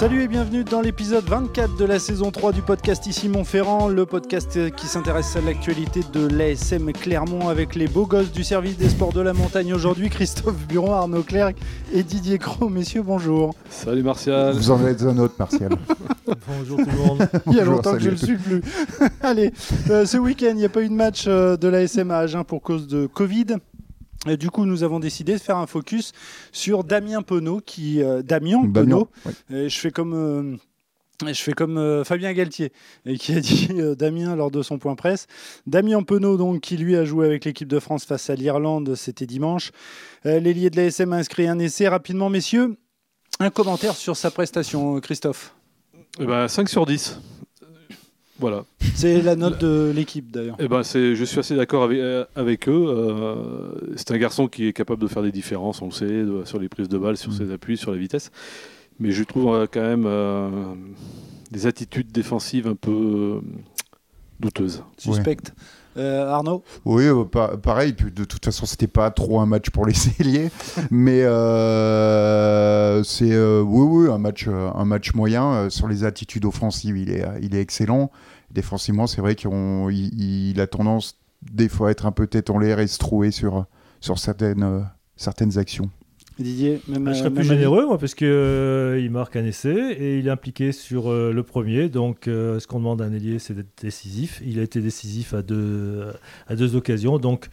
Salut et bienvenue dans l'épisode 24 de la saison 3 du podcast Ici Montferrand, le podcast qui s'intéresse à l'actualité de l'ASM Clermont avec les beaux gosses du service des sports de la montagne aujourd'hui, Christophe Buron, Arnaud Clerc et Didier Cros. Messieurs, bonjour. Salut Martial. Vous en êtes un autre, Martial. Bonjour tout le monde. Il y a longtemps que je ne le suis plus. Allez, euh, ce week-end, il n'y a pas eu de match euh, de l'ASM à Agen pour cause de Covid. Et du coup, nous avons décidé de faire un focus sur Damien Penaud, qui euh, Damien Penaud. Et je fais comme, euh, je fais comme euh, Fabien Galtier, et qui a dit euh, Damien lors de son point presse. Damien Penaud, donc, qui lui a joué avec l'équipe de France face à l'Irlande, c'était dimanche. Euh, L'ailier de l'ASM a inscrit un essai rapidement, messieurs. Un commentaire sur sa prestation, euh, Christophe? Eh ben, 5 sur 10. Voilà. C'est la note de l'équipe d'ailleurs. Eh ben, c'est, je suis assez d'accord avec, euh, avec eux. Euh, c'est un garçon qui est capable de faire des différences, on le sait, de- sur les prises de balles, sur ses appuis, sur la vitesse. Mais je trouve euh, quand même euh, des attitudes défensives un peu douteuses. Suspecte. Euh, Arnaud Oui, euh, pa- pareil. puis de toute façon, c'était pas trop un match pour les ailiers, mais euh, c'est euh, oui, oui, un match, un match moyen euh, sur les attitudes offensives. Il est, il est excellent. Défensivement, c'est vrai qu'il il a tendance des fois à être un peu tête en l'air et se trouver sur sur certaines euh, certaines actions. Didier, même je euh, serais même plus généreux, moi, parce qu'il il marque un essai et il est impliqué sur euh, le premier. Donc, euh, ce qu'on demande à un ailier, c'est d'être décisif. Il a été décisif à deux, à deux occasions. Donc,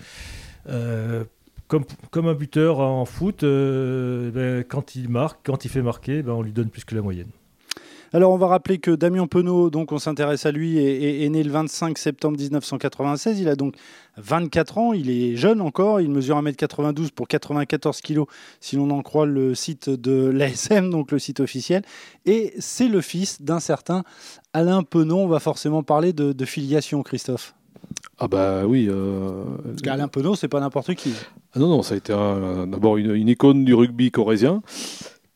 euh, comme, comme un buteur en foot, euh, ben, quand il marque, quand il fait marquer, ben, on lui donne plus que la moyenne. Alors, on va rappeler que Damien Penaud, donc on s'intéresse à lui, est, né le 25 septembre 1996. Il a donc 24 ans. Il est jeune encore. Il mesure 1m92 pour 94 kg, si l'on en croit le site de l'ASM, donc le site officiel. Et c'est le fils d'un certain Alain Penaud. On va forcément parler de, de filiation, Christophe. Ah bah oui. euh, Parce qu'Alain Penaud, c'est pas n'importe qui. Ah non, non, ça a été un- d'abord une, une icône du rugby corésien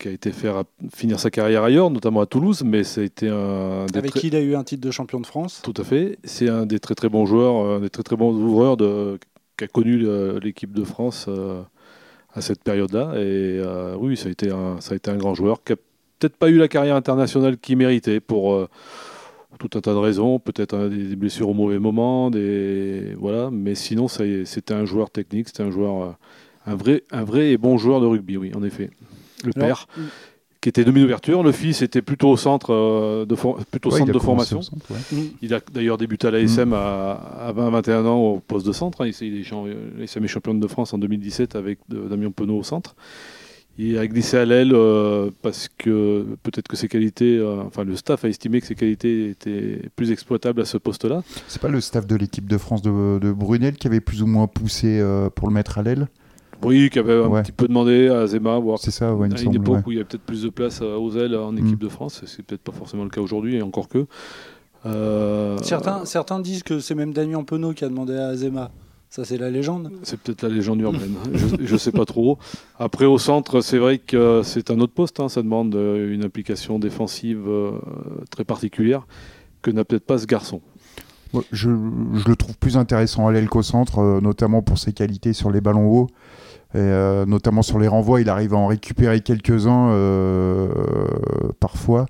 qui a été faire finir sa carrière ailleurs, notamment à Toulouse, mais ça a été un des Avec qui il a eu un titre de champion de France. Tout à fait. C'est un des très très bons joueurs, un des très très bons ouvreurs de, qui a connu euh, l'équipe de France euh, à cette période-là. Et euh, oui, ça a, été un, ça a été un grand joueur qui a peut-être pas eu la carrière internationale qu'il méritait pour euh, tout un tas de raisons, peut-être hein, des, blessures au mauvais moment, des voilà. Mais sinon, c'était un joueur technique, c'était un joueur, euh, un vrai, un vrai et bon joueur de rugby, oui, en effet. Le Alors, père, qui était demi-ouverture, le fils était plutôt au centre euh, de, for- plutôt Ouais, centre de formation. au centre, ouais. Mm. Il a d'ailleurs débuté à l'ASM à, à 20-21 ans au poste de centre. hein. Il, s'est- il est champ- l'ASM est championne de France en 2017 avec de- Damien Penaud au centre. Il a glissé à l'aile euh, parce que peut-être que ses qualités, euh, enfin le staff a estimé que ses qualités étaient plus exploitables à ce poste-là. C'est pas le staff de l'équipe de France de, de Brunel qui avait plus ou moins poussé euh, pour le mettre à l'aile? Oui, qui avait un Ouais. petit peu demandé à Zema, voir C'est ça, ouais, il me à une semble. époque ouais. où il y avait peut-être plus de place aux ailes en équipe Mm. de France. C'est peut-être pas forcément le cas aujourd'hui, et encore que. Euh, Certains, certains disent que c'est même Damien Penaud qui a demandé à Azema. Ça, c'est la légende. C'est peut-être la légende urbaine. je ne sais pas trop. Après, au centre, c'est vrai que c'est un autre poste. hein. Ça demande euh, une implication défensive euh, très particulière que n'a peut-être pas ce garçon. Ouais, je, je le trouve plus intéressant à l'aile qu'au centre, euh, notamment pour ses qualités sur les ballons hauts. Et, euh, notamment sur les renvois, il arrive à en récupérer quelques-uns euh, parfois.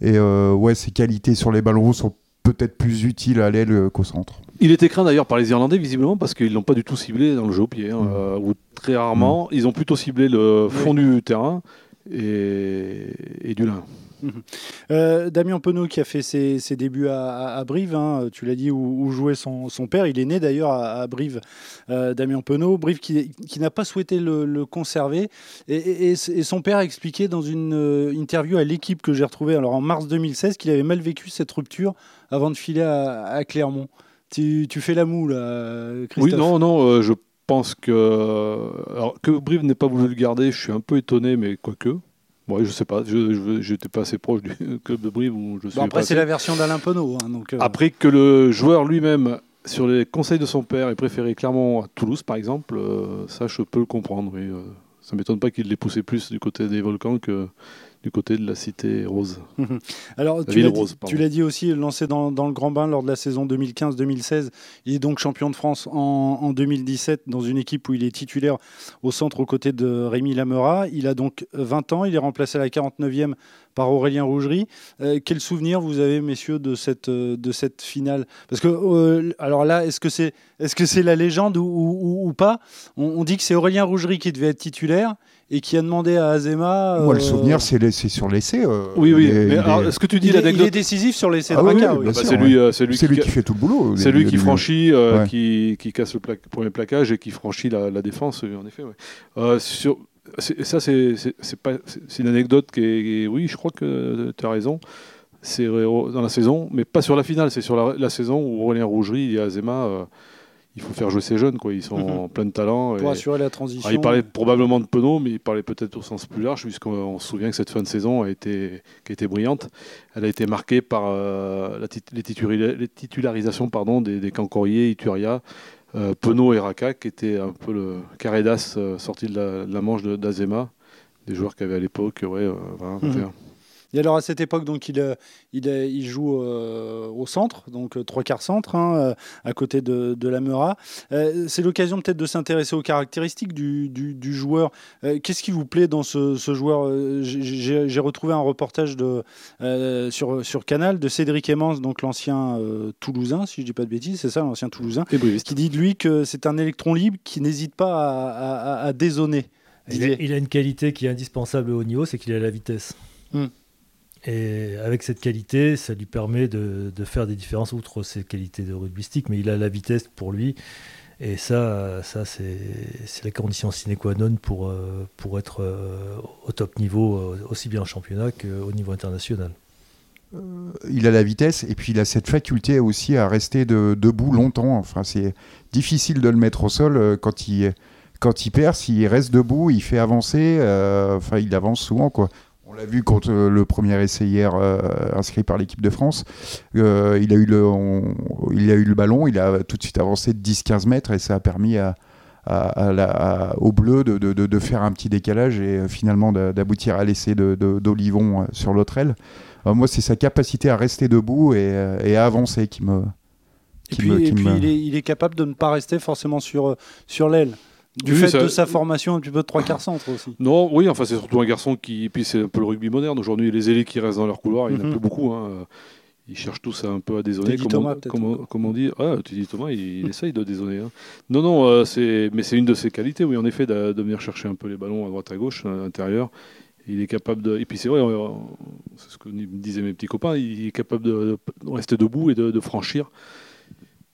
Et euh, ouais, ses qualités sur les ballons sont peut-être plus utiles à l'aile qu'au centre. Il était craint d'ailleurs par les Irlandais, visiblement, parce qu'ils l'ont pas du tout ciblé dans le jeu au pied. hein, Mm. ou très rarement. Ils ont plutôt ciblé le fond du terrain et, et du lin. Euh, Damien Penaud qui a fait ses, débuts à, Brive, hein, tu l'as dit, où, jouait son, père. Il est né d'ailleurs à, Brive, euh, Damien Penaud. Brive qui, n'a pas souhaité le, conserver. Et, son père a expliqué dans une euh, interview à l'équipe que j'ai retrouvée alors en mars 2016 qu'il avait mal vécu cette rupture avant de filer à, Clermont. Tu, fais la moue là, Christophe Oui, non, non, je pense que. Que Brive n'ait pas voulu le garder, je suis un peu étonné, mais quoique. Ouais, je sais pas, je n'étais pas assez proche du club de Brive où je suis Bon, après, c'est la version d'Alain Penaud. hein, donc, euh, Après que le joueur lui-même, sur les conseils de son père, ait préféré Clermont à Toulouse, par exemple, euh, ça, je peux le comprendre. Oui, euh, ça m'étonne pas qu'il l'ait poussé plus du côté des volcans que du côté de la cité rose. Alors, La tu l'as dit- rose, pardon. tu l'as dit aussi, lancé dans, dans le grand bain lors de la saison 2015-2016. Il est donc champion de France en, en 2017 dans une équipe où il est titulaire au centre aux côtés de Rémi Lamera. Il a donc 20 ans. Il est remplacé à la 49e par Aurélien Rougerie. Euh, quel souvenir vous avez, messieurs, de cette, euh, de cette finale? Parce que, euh, alors là, est-ce que c'est est -ce c'est la légende ou, ou- ou pas? On, on dit que c'est Aurélien Rougerie qui devait être titulaire et qui a demandé à Azema. Moi, le euh, souvenir, c'est les- c'est sur l'essai. euh, Oui, oui. il est- mais il alors, est- est-ce que tu dis il, est, il est l'anecdote décisif sur l'essai Ah de oui, Raka, oui, oui. bien Bah, sûr, C'est lui, euh, c'est lui, c'est lui qui, fait tout le boulot. c'est lui qui franchit, euh, Ouais. qui, qui casse le pla- premier plaquage et qui franchit la, la défense, euh, en effet. ouais. Euh, sur, c'est- ça, c'est c'est- c'est pas- c'est- c'est une anecdote qui est, qui est- Oui, je crois que tu as raison. C'est euh, dans la saison, mais pas sur la finale, c'est sur la, la saison où Aurélien Rougerie et Azema, euh, il faut faire jouer ces jeunes, quoi. ils sont Mhm. en plein de talent. Pour et- assurer la transition. alors, il parlait probablement de Penaud, mais il parlait peut-être au sens plus large, puisqu'on on se souvient que cette fin de saison a été, qui a été brillante. Elle a été marquée par euh, la tit- les, titula- les titularisations pardon, des, des Cancorier, Ituria, euh, Penaud et Raka, qui étaient un peu le carré d'as euh, sorti de la, de la manche de- d'Azema, des joueurs qui avaient à l'époque ouais, euh, 20, Mhm. 21. Et alors à cette époque, donc il, euh, il, euh, il joue euh, au centre, donc trois quarts centre, hein, à côté de, de la Meura. Euh, c'est l'occasion peut-être de s'intéresser aux caractéristiques du, du- du joueur. Euh, Qu'est-ce qui vous plaît dans ce, ce joueur J'ai- retrouvé un reportage de, euh, sur, sur Canal de Cédric Emmans, donc l'ancien euh, Toulousain, si je dis pas de bêtises, c'est ça, l'ancien Toulousain, Et briviste. qui dit de lui que c'est un électron libre qui n'hésite pas à, à- à- à dézonner. Il a, Didier. il a une qualité qui est indispensable au niveau, c'est qu'il a la vitesse. Hmm. Et avec cette qualité, ça lui permet de, faire des différences outre ses qualités de rugbystique, mais il a la vitesse pour lui. Et ça, ça c'est la condition sine qua non pour, euh, pour être euh, au top niveau, euh, aussi bien en championnat qu'au niveau international. il a la vitesse et puis il a cette faculté aussi à rester de- debout longtemps. Enfin, c'est difficile de le mettre au sol quand il quand il perce, il reste debout, il fait avancer. Enfin, il avance souvent quoi. On l'a vu contre euh, le premier essai hier euh, inscrit par l'équipe de France. Euh, il, a eu le, on- il a eu le ballon, il a tout de suite avancé de 10-15 mètres et ça a permis à, à- à la- à- au bleu de, de- de- de faire un petit décalage et finalement d'a- d'aboutir à l'essai d'Olivon sur l'autre aile. Euh, moi, c'est sa capacité à rester debout et, et à avancer qui me. Et puis, me- et qui puis me- il, est, il est capable de ne pas rester forcément sur, sur l'aile. Du Oui, fait ça- de sa formation un petit peu de trois quarts centre aussi. Non, oui, enfin c'est surtout un garçon qui. Puis c'est un peu le rugby moderne. Aujourd'hui, les ailés qui restent dans leur couloir, il n'y en a Mhm. plus beaucoup. hein. Ils cherchent tous un peu à dézonner. Comme, Thomas, on, peut-être comme, on- comme on dit. Ah, Teddy Thomas, il, il essaye de dézonner. hein. Non, non, euh, c'est, mais c'est une de ses qualités, oui, en effet, de, de venir chercher un peu les ballons à droite à gauche, à l'intérieur. Il est capable de. Et puis c'est vrai, euh, c'est ce que me disaient mes petits copains, il est capable de, de rester debout et de, de franchir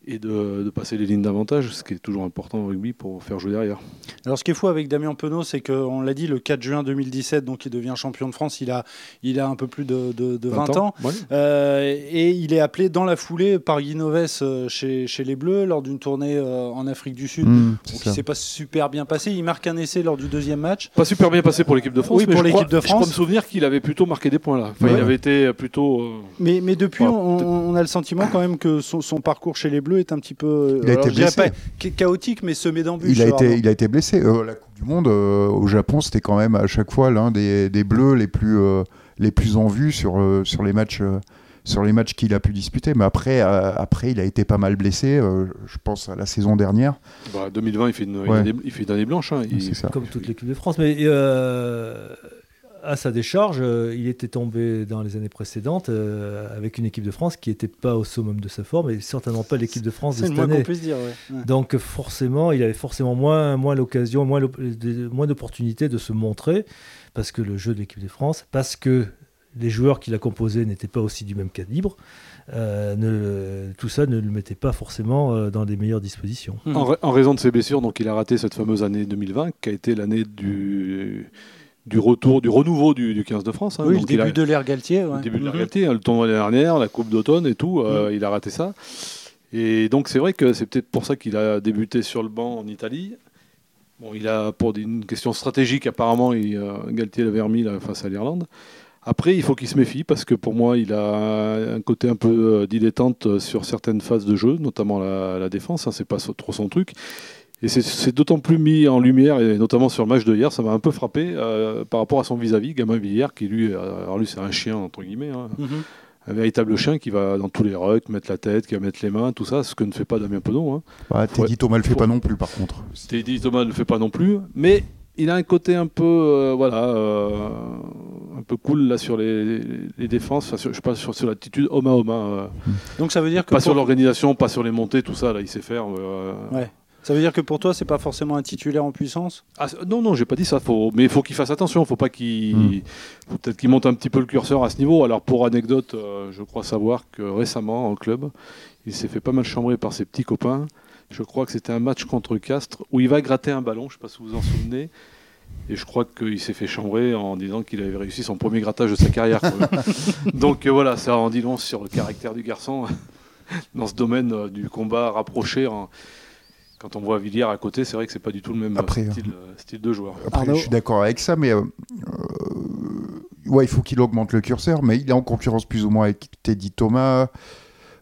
et de, de passer les lignes d'avantage, ce qui est toujours important au rugby pour faire jouer derrière. Alors ce qui est fou avec Damien Penaud, c'est qu'on l'a dit, le 4 juin 2017, donc il devient champion de France, il a, il a un peu plus de, de- de 20, ans. Ouais. Euh, et il est appelé dans la foulée par Guy Noves euh, chez, chez les Bleus lors d'une tournée euh, en Afrique du Sud. Mmh, c'est Donc, s'est pas super bien passé. Il marque un essai lors du deuxième match. Pas super bien passé pour l'équipe de France. Oui, mais pour je crois- l'équipe de Je crois France. me souvenir qu'il avait plutôt marqué des points là. Enfin, Ouais. Il avait été plutôt. euh, Mais, mais depuis, Voilà, on, on a le sentiment quand même que son, son parcours chez les Bleus est un petit peu, Il a été blessé. pas chaotique, mais semé d'embûches. Il a, été, il a été blessé. Euh, la Coupe du Monde euh, au Japon, c'était quand même à chaque fois l'un des, des bleus les plus, euh, les plus en vue sur, euh, sur les matchs. euh, sur les matchs qu'il a pu disputer, mais après, euh, après, il a été pas mal blessé. euh, je pense à la saison dernière. bah, 2020, il fait une, Ouais. une année, il fait une année blanche. hein. Il- C'est ça. Comme toute l'équipe de France. Mais euh, à sa décharge, euh, il était tombé dans les années précédentes euh, avec une équipe de France qui n'était pas au summum de sa forme et certainement pas l'équipe de France de C'est le cette moins qu'on année. puisse dire. ouais. Ouais. Donc forcément, il avait forcément moins, moins l'occasion, moins, d'opportunités de se montrer parce que le jeu de l'équipe de France, parce que les joueurs qu'il a composés n'étaient pas aussi du même calibre, euh, ne- tout ça ne le mettait pas forcément euh, dans les meilleures dispositions. En, en raison de ses blessures, donc il a raté cette fameuse année 2020, qui a été l'année du, du retour, du renouveau du, du 15 de France. hein. Oui, le a- début de l'ère Galtier. ouais. le début de la Mhm. réalité, hein, le tournoi de l'année dernière, la Coupe d'automne et tout, euh, il a raté ça. Et donc c'est vrai que c'est peut-être pour ça qu'il a débuté sur le banc en Italie. Bon, il a pour une question stratégique apparemment, il, euh, Galtier l'avait remis là, face à l'Irlande. Après, il faut qu'il se méfie parce que pour moi, il a un côté un peu euh, dilettante sur certaines phases de jeu, notamment la, la défense. hein, c'est pas trop son truc. Et c'est d'autant plus mis en lumière, et notamment sur le match de hier, ça m'a un peu frappé par rapport à son vis-à-vis, Gamin Villière, qui lui, alors lui c'est un chien entre guillemets, hein. mm-hmm. un véritable chien qui va dans tous les rucks, mettre la tête, qui va mettre les mains, tout ça, ce que ne fait pas Damien Penaud. Hein. Bah, Teddy Thomas le fait pas non plus par contre. Teddy Thomas ne le fait pas non plus, mais il a un côté un peu, euh, voilà, euh, un peu cool là sur les, défenses. Sur, je passe sur, sur l'attitude homme à homme. Hein. Donc ça veut dire que pas sur l'organisation, pas sur les montées, tout ça. Là, il sait faire. Euh, ouais. Ça veut dire que pour toi, c'est pas forcément un titulaire en puissance? Ah, Non, non, j'ai pas dit ça. Faut... Mais il faut qu'il fasse attention. Faut pas qu'il, hmm. peut-être qu'il monte un petit peu le curseur à ce niveau. Alors pour anecdote, je crois savoir que récemment en club, il s'est fait pas mal chambrer par ses petits copains. Je crois que c'était un match contre Castres où il va gratter un ballon, je ne sais pas si vous vous en souvenez. Et je crois qu'il s'est fait chambrer en disant qu'il avait réussi son premier grattage de sa carrière. Donc euh, voilà, ça en dit long sur le caractère du garçon dans ce domaine euh, du combat rapproché. Quand on voit Villiers à côté, c'est vrai que c'est pas du tout le même euh, style, de joueur. Après, je suis d'accord avec ça, mais ouais, il faut qu'il augmente le curseur, mais il est en concurrence plus ou moins avec Teddy Thomas.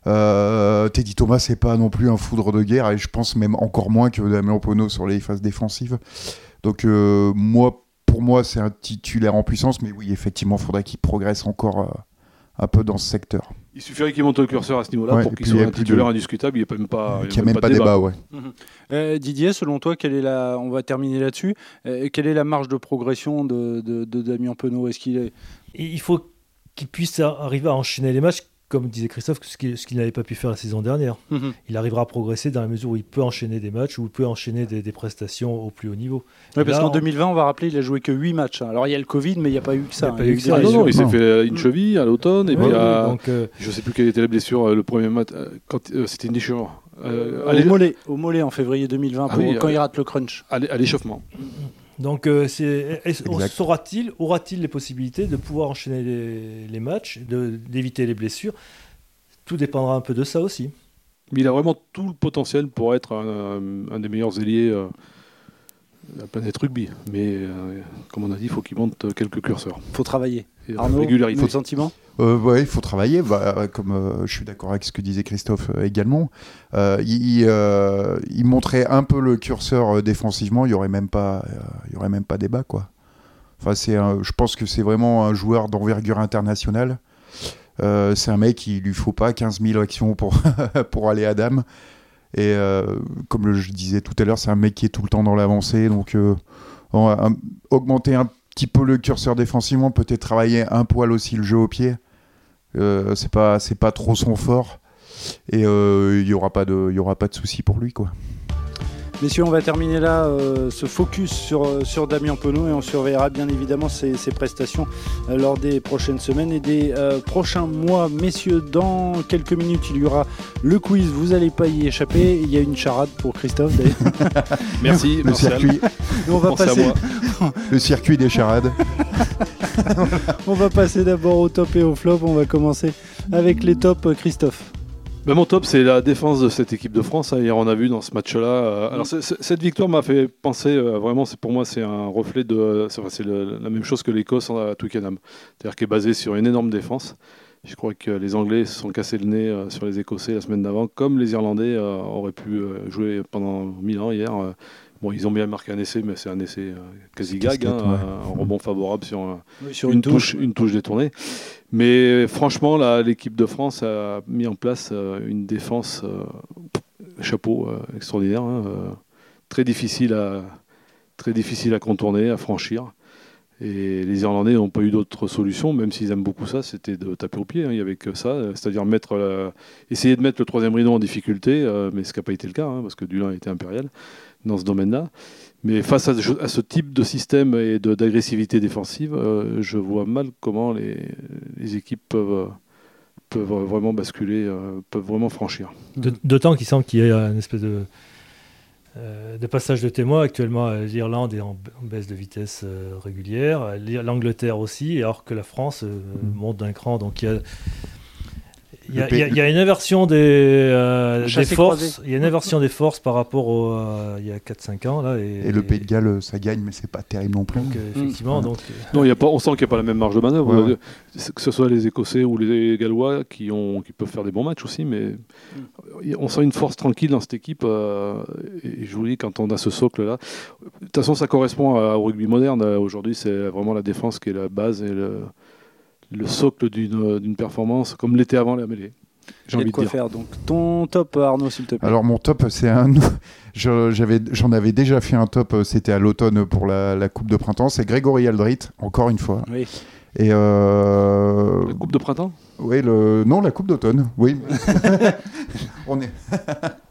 Euh, Teddy Thomas, c'est pas non plus un foudre de guerre, et je pense même encore moins que Damien Pono sur les phases défensives. Donc, euh, moi, pour moi, c'est un titulaire en puissance, mais oui, effectivement, il faudrait qu'il progresse encore euh, un peu dans ce secteur. Il suffirait qu'il monte le curseur à ce niveau-là pour qu'il soit un titulaire indiscutable. Il n'y a même pas, il y a même, pas, débat. ouais. Mhm. Didier, selon toi, quelle est la, on va terminer là-dessus. quelle est la marge de progression de, de Damien Penaud? Est-ce qu'il est... Il faut qu'il puisse arriver à enchaîner les matchs comme disait Christophe, ce qu'il n'avait pas pu faire la saison dernière. Mhm. Il arrivera à progresser dans la mesure où il peut enchaîner des matchs, où il peut enchaîner des, prestations au plus haut niveau. Oui, parce qu'en 2020, on va rappeler, il a joué que 8 matchs. Hein. Alors il y a le Covid, mais il n'y a pas eu que ça. Il, hein. non, non, il s'est fait une cheville à l'automne, et puis euh, je ne sais plus quelle était la blessure, euh, le premier match, euh, c'était une déchirure. au, mollet, au mollet en février 2020, ah quand il rate le crunch. À l'échauffement. Donc, euh, saura-t-il, aura-t-il les possibilités de pouvoir enchaîner les, matchs, d'éviter les blessures? Tout dépendra un peu de ça aussi. Mais il a vraiment tout le potentiel pour être un, des meilleurs ailiers euh, de la planète rugby. Mais euh, comme on a dit, il faut qu'il monte quelques curseurs. Il faut travailler. Arnaud, il faut de sentiment euh, ouais, il faut travailler. Bah, comme euh, je suis d'accord avec ce que disait Christophe euh, également, il, il, montrait un peu le curseur défensivement. Il y aurait même pas, il y aurait même pas débat quoi. Enfin, c'est, je pense que c'est vraiment un joueur d'envergure internationale. c'est un mec, il lui faut pas 15 000 actions pour pour aller à Dame. Et comme je disais tout à l'heure, c'est un mec qui est tout le temps dans l'avancée. Donc, augmenter un petit peu le curseur défensivement, peut-être travailler un poil aussi le jeu au pied. Euh, c'est pas c'est pas trop son fort et euh, il y aura pas de y aura pas de souci pour lui quoi. Messieurs, on va terminer là euh, ce focus sur, euh, sur Damien Penaud et on surveillera bien évidemment ses, prestations euh, lors des prochaines semaines et des prochains mois. Messieurs, dans quelques minutes, il y aura le quiz. Vous n'allez pas y échapper. Il y a une charade pour Christophe Merci, le circuit. on va passer... le circuit des charades. on va passer d'abord au top et au flop. On va commencer avec les tops. Christophe. Ben, mon top, c'est la défense de cette équipe de France. Hein. Hier, on a vu dans ce match-là. Euh, alors, cette victoire m'a fait penser, euh, vraiment, c'est pour moi, c'est un reflet de. C'est la même chose que l'Écosse à Twickenham. C'est-à-dire qu'elle est basée sur une énorme défense. Je crois que les Anglais se sont cassés le nez euh, sur les Écossais la semaine d'avant, comme les Irlandais auraient pu jouer pendant 1000 ans hier. Bon, ils ont bien marqué un essai, mais c'est un essai quasi gag, hein, un rebond favorable sur, une, touche, une touche détournée. Mais franchement, l'équipe de France a mis en place euh, une défense euh, chapeau euh, extraordinaire, hein, très difficile à très difficile à contourner, à franchir. Et les Irlandais n'ont pas eu d'autre solution, même s'ils aiment beaucoup ça, c'était de taper au pied. Hein, il n'y avait que ça, c'est-à-dire mettre essayer de mettre le troisième rideau en difficulté, mais ce n'a pas été le cas, hein, parce que Dulin était impérial dans ce domaine-là. Mais face à, ce type de système et d'agressivité défensive, euh, je vois mal comment les, équipes peuvent, vraiment basculer, euh, peuvent vraiment franchir. D'autant qu'il semble qu'il y ait une espèce de, euh, de passage de témoin. Actuellement, l'Irlande est en, baisse de vitesse régulière, l'Angleterre aussi, alors que la France monte d'un cran. Donc il y a Il y, a, P- il y une inversion des, euh, des forces. Il y a une inversion des forces par rapport au, euh, il y a 4-5 ans. Là, et, Et le Pays de Galles, euh, ça gagne, mais c'est pas terrible non plus. Donc, effectivement, Mm. donc, Non, il y a pas, on sent qu'il n'y a pas la même marge de manœuvre. Ouais, ouais. Que ce soit les Écossais ou les Gallois qui, ont, qui peuvent faire des bons matchs aussi, mais on sent une force tranquille dans cette équipe. euh, et je vous dis, quand on a ce socle-là, de toute façon, ça correspond à- au rugby moderne. Aujourd'hui, c'est vraiment la défense qui est la base et le, le socle d'une d'une performance, comme l'était avant la mêlée. J'ai a envie de quoi dire. faire. Donc, ton top, Arnaud, s'il te plaît? Alors mon top, c'est un. je- J'en avais déjà fait un top, euh, c'était à l'automne pour la, la Coupe de printemps. C'est Grégory Aldrit, encore une fois. Oui. Et euh, La Coupe de printemps? Oui, le non, la Coupe d'automne. Oui. On est.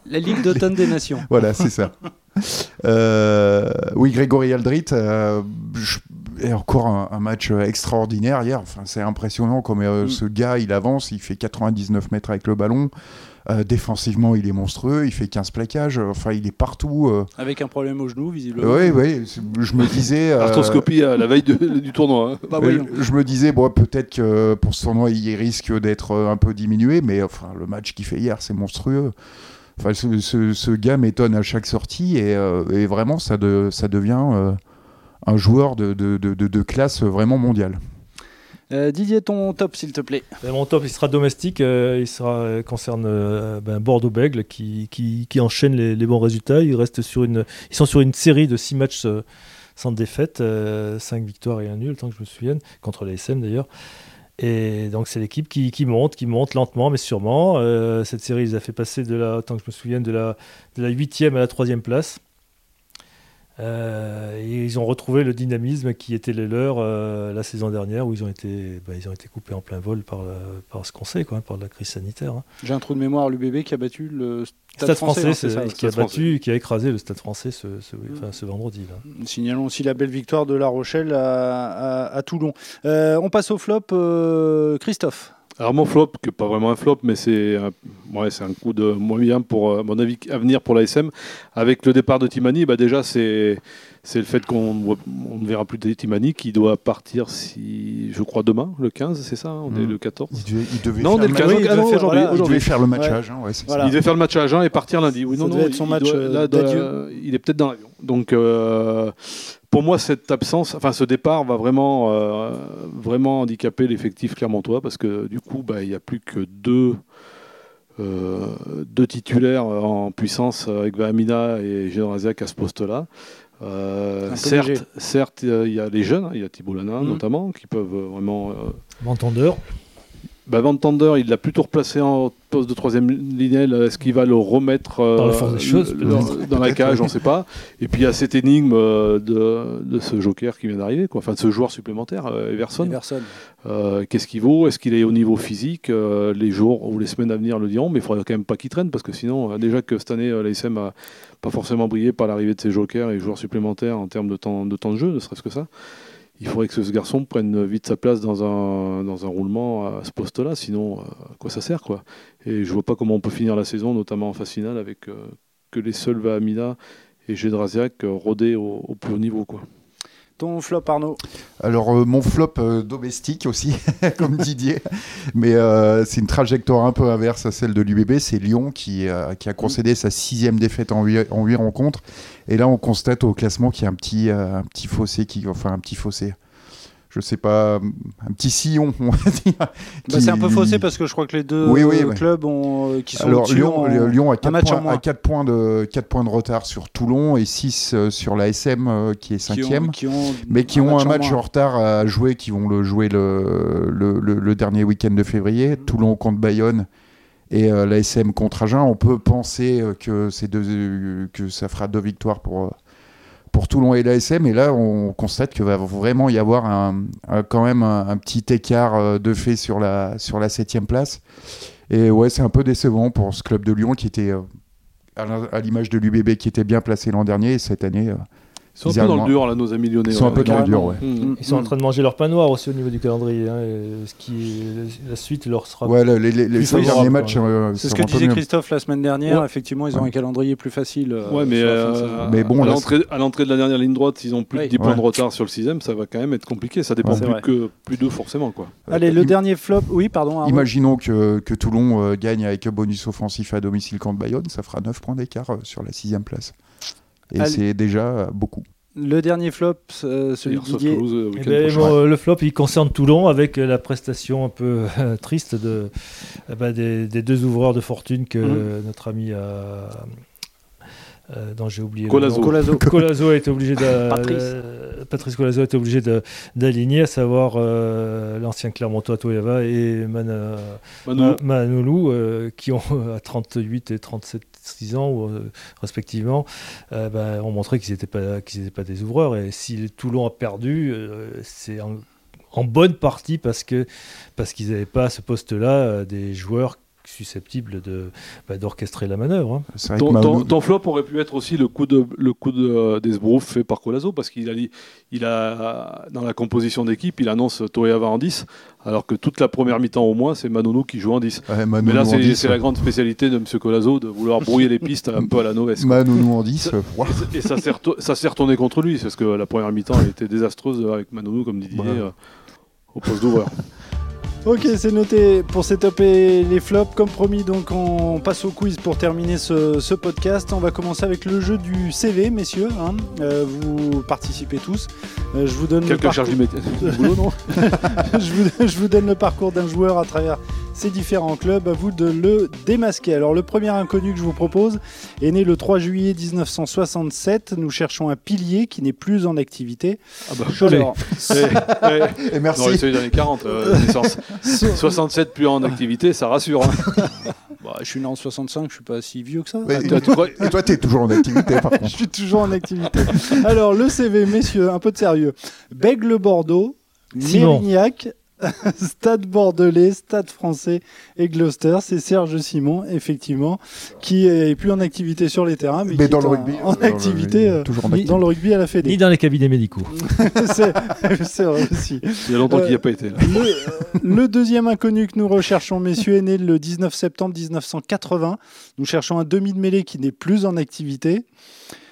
La Ligue d'automne des Nations. Voilà, c'est ça. Euh, oui, Grégory Aldrit, euh, je- et encore un, un match extraordinaire hier. Enfin, c'est impressionnant comme euh, Mm. ce gars, il avance, il fait 99 mètres avec le ballon. Euh, défensivement, il est monstrueux, il fait 15 plaquages. Enfin, il est partout. euh. Avec un problème au genou, visiblement. Oui, oui. Je me disais. euh, Arthroscopie à la veille de- du tournoi. hein. Bah, euh, je me disais, bon, peut-être que pour ce tournoi, il risque d'être euh, un peu diminué, mais enfin, le match qu'il fait hier, c'est monstrueux. Enfin, ce, ce- ce gars m'étonne à chaque sortie et, euh, et vraiment, ça, de- ça devient euh, un joueur de, de- de- de- de classe vraiment mondiale. Euh, Didier, ton top, s'il te plaît. Ben, mon top, il sera domestique. euh, il sera, euh, concerne euh, ben, Bordeaux-Bègle qui, qui, qui enchaîne les, les bons résultats. Ils, restent sur une, ils sont sur une série de 6 matchs euh, sans défaite, 5 victoires et un nul, tant que je me souvienne, contre les SM d'ailleurs. Et donc c'est l'équipe qui, qui monte, qui monte lentement mais sûrement. Euh, cette série, ils les a fait passer de la, tant que je me souvienne, de la, de la 8e à la 3e place. Euh, et ils ont retrouvé le dynamisme qui était le leur euh, la saison dernière où ils ont été, bah, ils ont été coupés en plein vol par, par ce qu'on sait, quoi, par la crise sanitaire. hein. J'ai un trou de mémoire, l'UBB qui a battu le Stade, Stade français, hein, c'est ça, qui a battu, qui a écrasé le Stade français ce, ce, Mm. enfin, ce vendredi. Là. Signalons aussi la belle victoire de La Rochelle à, à- à Toulon. Euh, on passe au flop, euh, Christophe. Alors mon flop, qui n'est pas vraiment un flop, mais c'est un, ouais, c'est un coup de moyen pour, euh, à mon avis, à venir pour l'ASM. Avec le départ de Timani, bah déjà c'est c'est le fait qu'on ne voit- on ne verra plus de Timani qui doit partir, si je crois, demain, le 15, c'est ça hein, On est Mm. le 14 Il devait, il devait Non, on faire est le ma- 15 Oui, il ah devait non, faire- voilà, il devait faire le match Ouais. à Agen, ouais, c'est Voilà. ça. Il devait faire le match à Agen et partir lundi. Oui, Ça non, non, devait être son il match, doit- euh, là, doit- d'adieu. il est peut-être dans l'avion. Donc, euh, pour moi, cette absence, enfin, ce départ va vraiment, euh, vraiment handicaper l'effectif clermontois parce que du coup, bah, il n'y a plus que deux, euh, deux titulaires en puissance avec Vahamina et Généraziac à ce poste-là. Euh, certes, léger. certes, euh, il y a les jeunes, hein, il y a Thibault Lana Mhm. notamment, qui peuvent euh, vraiment euh, M'entendeur. Bah, Van Tender, il l'a plutôt replacé en poste de troisième lignel. Est-ce qu'il va le remettre euh, des choses, le- dans, dans la cage. On ne sait pas. Et puis il y a cette énigme euh, de, de ce joker qui vient d'arriver, quoi. enfin de ce joueur supplémentaire, euh, Everson. Personne. Euh, Qu'est-ce qu'il vaut? Est-ce qu'il est au niveau physique Euh, Les jours ou les semaines à venir le diront, mais il faudrait quand même pas qu'il traîne parce que sinon, euh, déjà que cette année, euh, l'ASM a pas forcément brillé par l'arrivée de ses jokers et joueurs supplémentaires en termes de temps de, temps de jeu, ne serait-ce que ça. Il faudrait que ce garçon prenne vite sa place dans un, dans un roulement à ce poste-là, sinon euh, à quoi ça sert quoi Et je vois pas comment on peut finir la saison, notamment en phase finale, avec euh, que les seuls Vahamina et Gédrasiak euh, rôder au, au plus haut niveau quoi. Alors euh, mon flop euh, domestique aussi, comme Didier, mais euh, c'est une trajectoire un peu inverse à celle de l'UBB. C'est Lyon qui, a concédé sa sixième défaite en huit, en huit rencontres. Et là, on constate au classement qu'il y a un petit, un petit fossé, qui, enfin un petit fossé. Je sais pas, un petit sillon, on va dire. Bah, qui- c'est un peu faussé parce que je crois que les deux Oui, oui, euh, clubs ont, euh, qui sont Alors Lyon, en- euh, Lyon a 4 match en points, de, quatre points de retard sur Toulon et 6 sur la SM euh, qui est qui ont- cinquième. qui ont mais qui ont un match en en retard à jouer, qui vont le jouer le, le, le- le dernier week-end de février, Mhm. Toulon contre Bayonne et euh, la SM contre Agen. On peut penser euh, que, deux, euh, que ça fera deux victoires pour, euh, pour Toulon et la SM, et là on constate qu'il va vraiment y avoir un, quand même un, petit écart euh, de fait sur la, sur la septième place. Et ouais, c'est un peu décevant pour ce club de Lyon qui était, euh, à l'image de l'UBB, qui était bien placé l'an dernier, et cette année, euh, Ils sont un peu dans le dur, là, nos amis lyonnais. Ils sont un peu dans le dur, ouais. Mm. Ils sont en train de manger leur pain noir aussi au niveau du calendrier. hein, et ce qui, la suite leur sera. Ouais, les, cinq derniers matchs. euh, C'est ce que disait. Christophe la semaine dernière. Ouais. Effectivement, ils ont Ouais. un calendrier plus facile. euh, Ouais, mais, euh. Mais bon, à l'entrée- de la dernière ligne droite, s'ils ont plus de 10 points Ouais. de retard sur le sixième, ça va quand même être compliqué. Ça dépend plus que plus d'eux forcément, quoi. Allez, le dernier flop. Oui, pardon. Imaginons que, que Toulon gagne avec un bonus offensif à domicile contre Bayonne, ça fera 9 points d'écart sur la sixième place. Et Allez. c'est déjà beaucoup. Le dernier flop, euh, celui de Didier. Toulouse, euh, Eh ben, bon, euh, le flop, il concerne Toulon avec euh, la prestation un peu triste de, eh ben, des, des deux ouvreurs de fortune que Mhm. notre ami a. euh, dont j'ai oublié. le Colazo. nom. Colazo. Colazo a été obligé de. Patrice. euh, Patrice Colazo a été obligé de- d'aligner, à savoir euh, l'ancien Clermontois Toyava et Mana, Manoulou, euh, qui ont à 38 et 37 6 ans euh, respectivement, euh, ben, ont montré qu'ils n'étaient pas, pas des ouvreurs. Et si Toulon a perdu, euh, c'est en, bonne partie parce parce qu'ils n'avaient pas à ce poste-là des joueurs susceptibles de bah, d'orchestrer la manœuvre. hein. Vrai ton, que ton- Manu- ton flop aurait pu être aussi le coup de le coup de euh, d'Esbrouf fait par Colazo parce qu'il a dit il a dans la composition d'équipe il annonce Toyava en 10 alors que toute la première mi-temps au moins c'est Manonou qui joue en 10 ouais, Manu mais là c'est 10, c'est la grande spécialité de M. Colazo de vouloir brouiller les pistes un peu à la Noves quoi. Manu en 10. euh, et ça s'est ça s'est retourné contre lui parce que la première mi-temps elle était désastreuse avec Manonou comme dit Didier Ouais. euh, au poste d'ouvreur Ok, c'est noté pour ces et les flops. Comme promis, donc on passe au quiz pour terminer ce, ce podcast. On va commencer avec le jeu du CV, messieurs. hein. Euh, vous participez tous. Euh, je vous donne le parcours- du métier du boulot non je, vous, je vous donne le parcours d'un joueur à travers ces différents clubs. À vous de le démasquer. Alors, le premier inconnu que je vous propose est né le 3 juillet 1967. Nous cherchons un pilier qui n'est plus en activité. ah bah, Alors, Eh, eh, Et merci. Non, c'est les années 40, euh, naissance. 67 plus en activité, ça rassure. hein. bah, je suis né en 65, je suis pas si vieux que ça. Ouais, Tu- tu crois- Et toi, t'es toujours en activité, par Je contre. suis toujours en activité. Alors, le CV, messieurs, un peu de sérieux. Bègle Bordeaux, Simon. Mérignac, Stade Bordelais, Stade Français et Gloucester. C'est Serge Simon, effectivement, qui est plus en activité sur les terrains, mais, Mais qui dans est le rugby. En dans le- activité euh, toujours en ni- activité. dans le rugby à la Ni Fédé. dans les cabinets médicaux. c'est c'est vrai aussi. Il y a longtemps qu'il n'y a pas été. Là. Le, le deuxième inconnu que nous recherchons, messieurs, est né le 19 septembre 1980. Nous cherchons un demi de mêlée qui n'est plus en activité.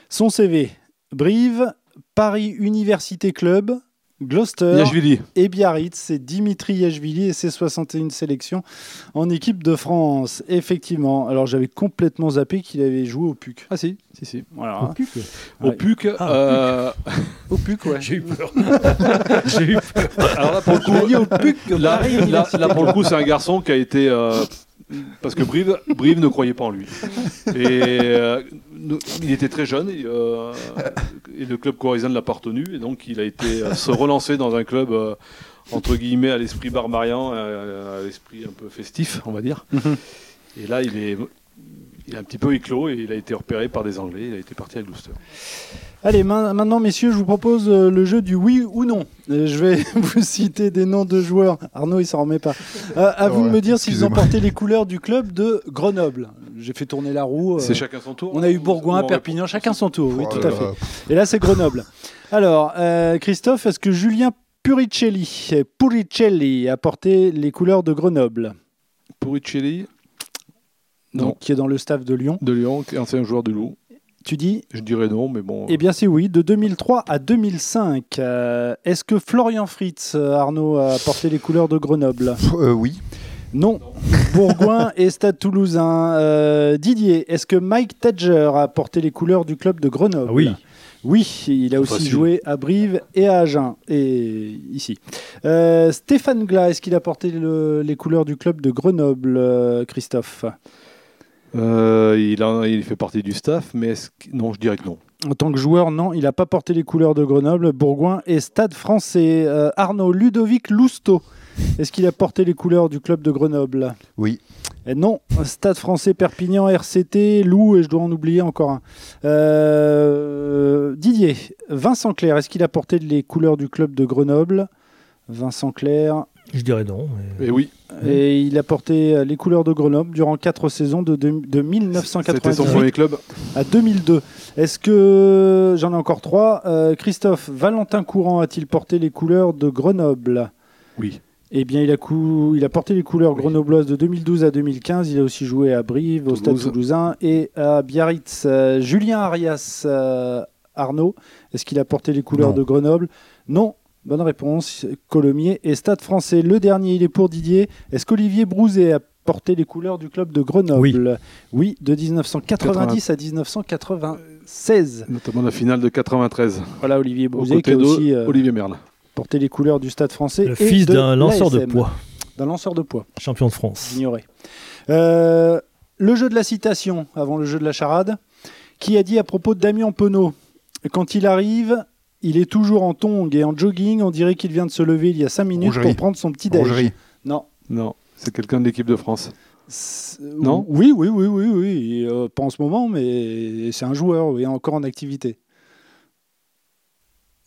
Son CV Brive, Paris Université Club, Gloucester et Biarritz. C'est Dimitri Yachvili et ses 61 sélections en équipe de France. Effectivement. Alors j'avais complètement zappé qu'il avait joué au PUC. Ah si, si, si. Voilà. Au Ouais. PUC, Ah, euh, Au PUC, ouais. J'ai eu peur. J'ai eu peur. alors là pour le coup, au PUC. là, Paris là- Université là, pour le coup, c'est un garçon qui a été euh, parce que Brive, Brive ne croyait pas en lui. Et euh, il était très jeune et, euh, et le club corrézien ne l'a pas retenu et donc il a été euh, se relancer dans un club euh, entre guillemets à l'esprit barbarian, à l'esprit un peu festif, on va dire. Mhm. Et là, il est il est un petit peu éclos et il a été repéré par des Anglais. Il a été parti à Gloucester. Allez, ma- maintenant, messieurs, je vous propose euh, le jeu du oui ou non. Euh, je vais vous citer des noms de joueurs. Arnaud, il s'en remet pas. Euh, à vous de Ouais, me dire s'ils ont porté les couleurs du club de Grenoble. J'ai fait tourner la roue. euh, C'est chacun son tour. on a eu Ou- Bourgoin, Perpignan, chacun son tour. Oui, Oh tout à fait. là. Et là, c'est Grenoble. Alors, euh, Christophe, est-ce que Julien Puricelli, Puricelli a porté les couleurs de Grenoble? Puricelli, donc, Non. qui est dans le staff de Lyon de Lyon, qui est ancien joueur du Loup. Tu dis Je dirais non, mais bon. Eh bien, c'est oui, de 2003 à 2005. Euh, Est-ce que Florian Fritz, euh, Arnaud, a porté les couleurs de Grenoble? Euh, oui. Non. Bourgoin et Stade Toulousain. Euh, Didier, est-ce que Mike Tadger a porté les couleurs du club de Grenoble? Ah oui. Oui, il a aussi Facile. joué à Brive et à Agen, et ici. Euh, Stéphane Glas, est-ce qu'il a porté le- les couleurs du club de Grenoble, euh, Christophe? Euh, il, a- il fait partie du staff, mais est-ce que- non, je dirais que non. En tant que joueur, non, il n'a pas porté les couleurs de Grenoble, Bourgoin et Stade français. Euh, Arnaud, Ludovic Lousteau, est-ce qu'il a porté les couleurs du club de Grenoble? Oui. Eh Non, Stade français Perpignan, RCT, Lou, et je dois en oublier encore un. Euh, Didier, Vincent Clerc, est-ce qu'il a porté les couleurs du club de Grenoble? Vincent Clerc, Je dirais non. mais- Et oui, Et il a porté euh, les couleurs de Grenoble durant quatre saisons de, de, de c'était son 1998 premier club. à 2002. Est-ce que, j'en ai encore trois, euh, Christophe Valentin Courant a-t-il porté les couleurs de Grenoble? Oui. Eh bien, il a, cou- il a porté les couleurs Oui. grenobloises de 2012 à 2015. Il a aussi joué à Brive, au Stade Toulouse. Toulousain et à Biarritz. Euh, Julien Arias euh, Arnaud, est-ce qu'il a porté les couleurs Non. de Grenoble? Non. Bonne réponse. Colomiers et Stade français. Le dernier, il est pour Didier. Est-ce qu'Olivier Brouzet a porté les couleurs du club de Grenoble? Oui, de 1990 à 1996. Notamment la finale de 93. Voilà Olivier Brouzet qui a aussi euh, Olivier Merle. porté les couleurs du Stade français. Le et fils d'un lanceur de poids, D'un lanceur de poids. champion de France. Ignoré. Euh, le jeu de la citation, avant le jeu de la charade, qui a dit à propos de Damien Penaud Quand il arrive, il est toujours en tongs et en jogging, on dirait qu'il vient de se lever il y a 5 minutes Rougerie. pour prendre son petit déj. Non. Non, c'est quelqu'un de l'équipe de France. Non Oui, oui, oui, oui, oui. Euh, pas en ce moment, mais c'est un joueur, oui, encore en activité.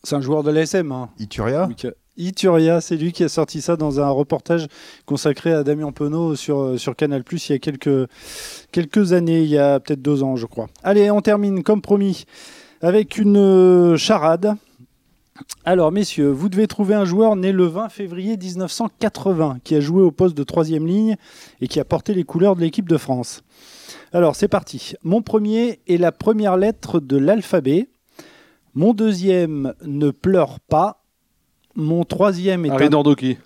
C'est un joueur de l'ASM. Hein. Ituria Donc, Ituria, c'est lui qui a sorti ça dans un reportage consacré à Damien Penaud sur, euh, sur Canal il y a quelques, quelques années, il y a peut-être deux ans, je crois. Allez, on termine comme promis avec une euh, charade. Alors, messieurs, vous devez trouver un joueur né le 20 février 1980 qui a joué au poste de troisième ligne et qui a porté les couleurs de l'équipe de France. Alors, c'est parti. Mon premier est la première lettre de l'alphabet. Mon deuxième ne pleure pas. Mon troisième est Harry un... Nordoki.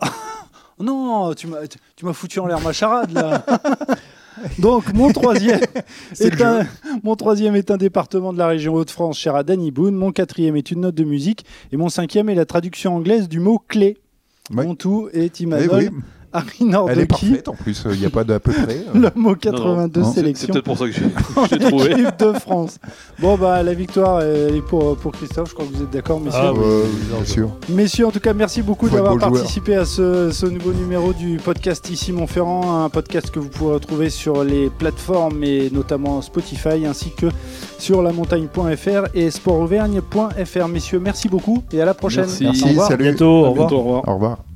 Non, tu m'as foutu en l'air ma charade là. Donc mon troisième est un, mon troisième est un département de la région Hauts-de-France, cher à Danny Boone. Mon quatrième est une note de musique et mon cinquième est la traduction anglaise du mot clé. Ouais. Mon tout est Eh Imanol, oui, Harry Elle est Nordoki, parfaite en plus, il n'y a pas d'à peu près. le mot 82 non, c'est- C'est sélection. peut-être pour ça que j'ai trouvé. Équipe de France. Bon bah la victoire elle est pour, pour Christophe, je crois que vous êtes d'accord messieurs. Ah. Euh, bien sûr. Messieurs, en tout cas, merci beaucoup d'avoir joueur. participé à ce, ce nouveau numéro du podcast Ici Montferrand, un podcast que vous pouvez retrouver sur les plateformes et notamment Spotify, ainsi que sur lamontagne.fr et sportauvergne.fr. Messieurs, merci beaucoup et à la prochaine. Merci. Merci, Au revoir. salut. Bientôt, au À revoir. bientôt, au revoir. Au revoir.